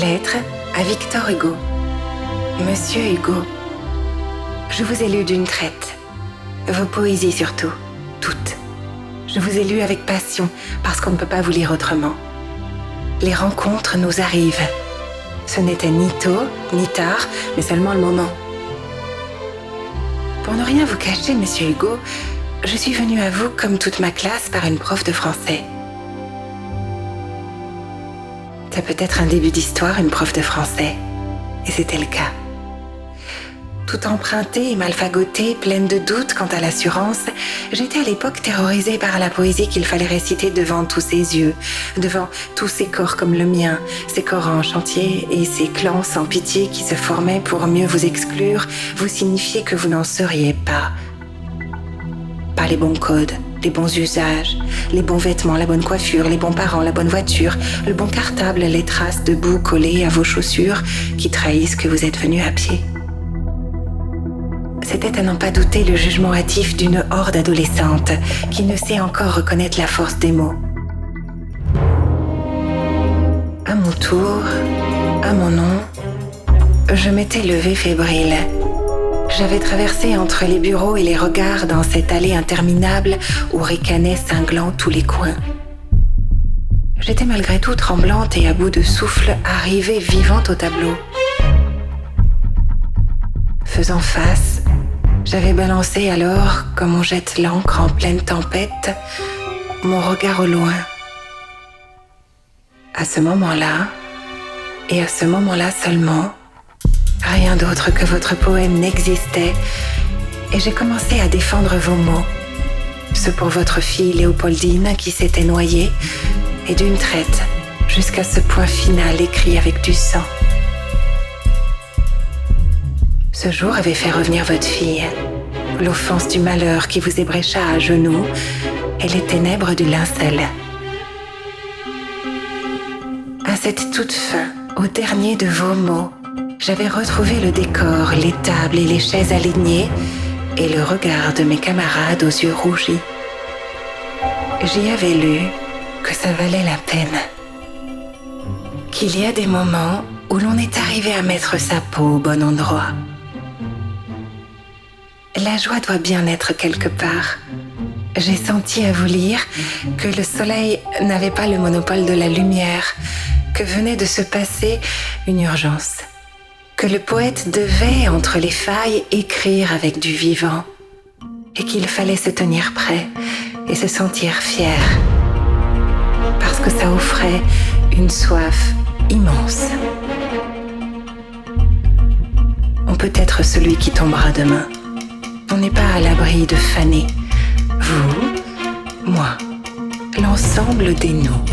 Lettre à Victor Hugo. Monsieur Hugo, je vous ai lu d'une traite. Vos poésies surtout, toutes. Je vous ai lu avec passion parce qu'on ne peut pas vous lire autrement. Les rencontres nous arrivent. Ce n'était ni tôt, ni tard, mais seulement le moment. Pour ne rien vous cacher, monsieur Hugo, je suis venue à vous comme toute ma classe par une prof de français. C'est peut-être un début d'histoire, une prof de français. Et c'était le cas. Tout empruntée et malfagotée, pleine de doutes quant à l'assurance, j'étais à l'époque terrorisée par la poésie qu'il fallait réciter devant tous ses yeux, devant tous ces corps comme le mien, ces corps en chantier et ces clans sans pitié qui se formaient pour mieux vous exclure, vous signifier que vous n'en seriez pas. Pas les bons codes, les bons usages, les bons vêtements, la bonne coiffure, les bons parents, la bonne voiture, le bon cartable, les traces de boue collées à vos chaussures qui trahissent que vous êtes venu à pied. C'était à n'en pas douter le jugement hâtif d'une horde adolescente qui ne sait encore reconnaître la force des mots. À mon tour, à mon nom, je m'étais levée fébrile j'avais traversé entre les bureaux et les regards dans cette allée interminable où ricanaient cinglants tous les coins. J'étais malgré tout tremblante et à bout de souffle arrivée vivante au tableau. Faisant face, j'avais balancé alors, comme on jette l'encre en pleine tempête, mon regard au loin. À ce moment-là, et à ce moment-là seulement, Rien d'autre que votre poème n'existait et j'ai commencé à défendre vos mots. Ce pour votre fille Léopoldine qui s'était noyée et d'une traite jusqu'à ce point final écrit avec du sang. Ce jour avait fait revenir votre fille, l'offense du malheur qui vous ébrécha à genoux et les ténèbres du linceul. À cette toute fin, au dernier de vos mots, j'avais retrouvé le décor, les tables et les chaises alignées et le regard de mes camarades aux yeux rougis. J'y avais lu que ça valait la peine. Qu'il y a des moments où l'on est arrivé à mettre sa peau au bon endroit. La joie doit bien être quelque part. J'ai senti à vous lire que le soleil n'avait pas le monopole de la lumière, que venait de se passer une urgence que le poète devait, entre les failles, écrire avec du vivant, et qu'il fallait se tenir prêt et se sentir fier, parce que ça offrait une soif immense. On peut être celui qui tombera demain. On n'est pas à l'abri de faner. Vous, moi, l'ensemble des nous.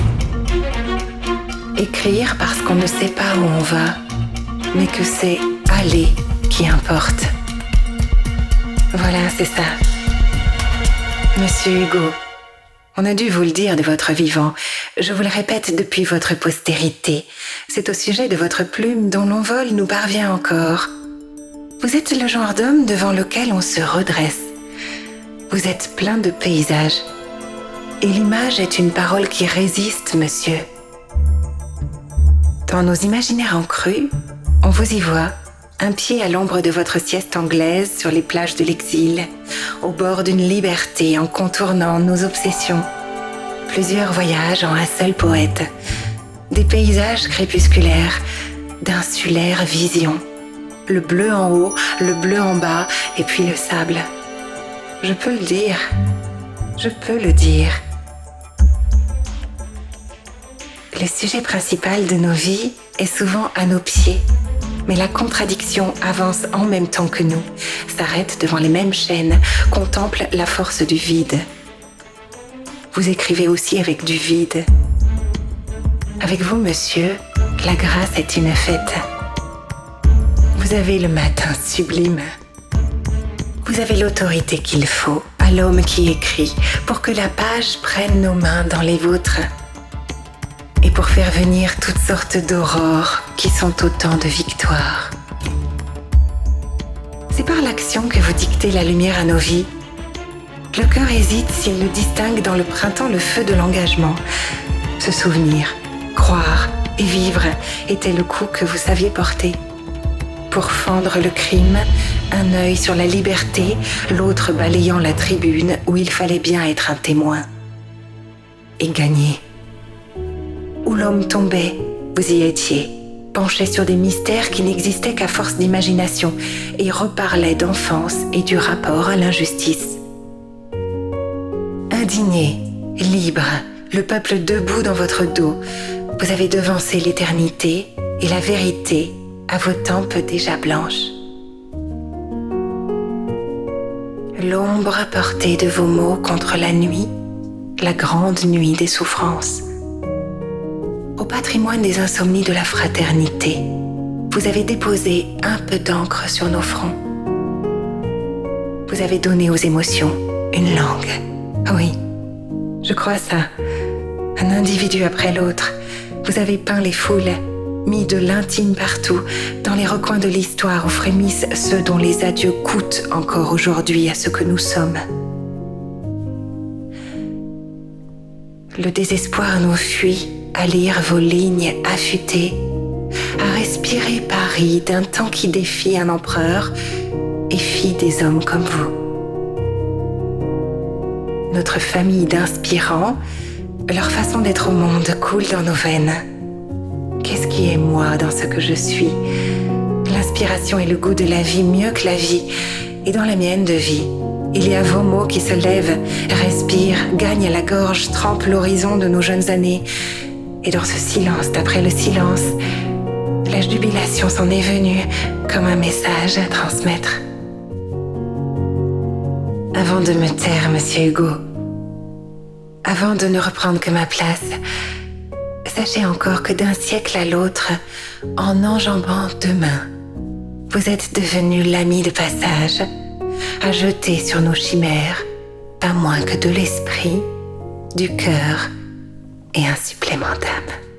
Écrire parce qu'on ne sait pas où on va mais que c'est aller qui importe. Voilà, c'est ça. Monsieur Hugo, on a dû vous le dire de votre vivant. Je vous le répète depuis votre postérité. C'est au sujet de votre plume dont l'envol nous parvient encore. Vous êtes le genre d'homme devant lequel on se redresse. Vous êtes plein de paysages. Et l'image est une parole qui résiste, monsieur. Dans nos imaginaires en cru, on vous y voit, un pied à l'ombre de votre sieste anglaise sur les plages de l'exil, au bord d'une liberté en contournant nos obsessions. Plusieurs voyages en un seul poète, des paysages crépusculaires, d'insulaires visions, le bleu en haut, le bleu en bas, et puis le sable. Je peux le dire, je peux le dire. Le sujet principal de nos vies est souvent à nos pieds mais la contradiction avance en même temps que nous, s'arrête devant les mêmes chaînes, contemple la force du vide. Vous écrivez aussi avec du vide. Avec vous, monsieur, la grâce est une fête. Vous avez le matin sublime. Vous avez l'autorité qu'il faut à l'homme qui écrit pour que la page prenne nos mains dans les vôtres et pour faire venir toutes sortes d'aurores qui sont autant de victoires. C'est par l'action que vous dictez la lumière à nos vies. Le cœur hésite s'il ne distingue dans le printemps le feu de l'engagement, se souvenir, croire, et vivre était le coup que vous saviez porter. Pour fendre le crime, un œil sur la liberté, l'autre balayant la tribune où il fallait bien être un témoin. Et gagner. Où l'homme tombait, vous y étiez, penché sur des mystères qui n'existaient qu'à force d'imagination et reparlait d'enfance et du rapport à l'injustice. Indigné, libre, le peuple debout dans votre dos, vous avez devancé l'éternité et la vérité à vos tempes déjà blanches. L'ombre portée de vos mots contre la nuit, la grande nuit des souffrances. Au patrimoine des insomnies de la fraternité, vous avez déposé un peu d'encre sur nos fronts. Vous avez donné aux émotions une langue. Oui, je crois ça. Un individu après l'autre, vous avez peint les foules, mis de l'intime partout, dans les recoins de l'histoire où frémissent ceux dont les adieux coûtent encore aujourd'hui à ce que nous sommes. Le désespoir nous fuit à lire vos lignes affûtées, à respirer Paris d'un temps qui défie un empereur et fit des hommes comme vous. Notre famille d'inspirants, leur façon d'être au monde coule dans nos veines. Qu'est-ce qui est moi dans ce que je suis? L'inspiration et le goût de la vie mieux que la vie, et dans la mienne de vie. Il y a vos mots qui se lèvent, respirent, gagnent la gorge, trempent l'horizon de nos jeunes années. Et dans ce silence d'après le silence, la jubilation s'en est venue comme un message à transmettre. Avant de me taire, monsieur Hugo, avant de ne reprendre que ma place, sachez encore que d'un siècle à l'autre, en enjambant demain, vous êtes devenu l'ami de passage, à jeter sur nos chimères pas moins que de l'esprit, du cœur et un supplément d'âme.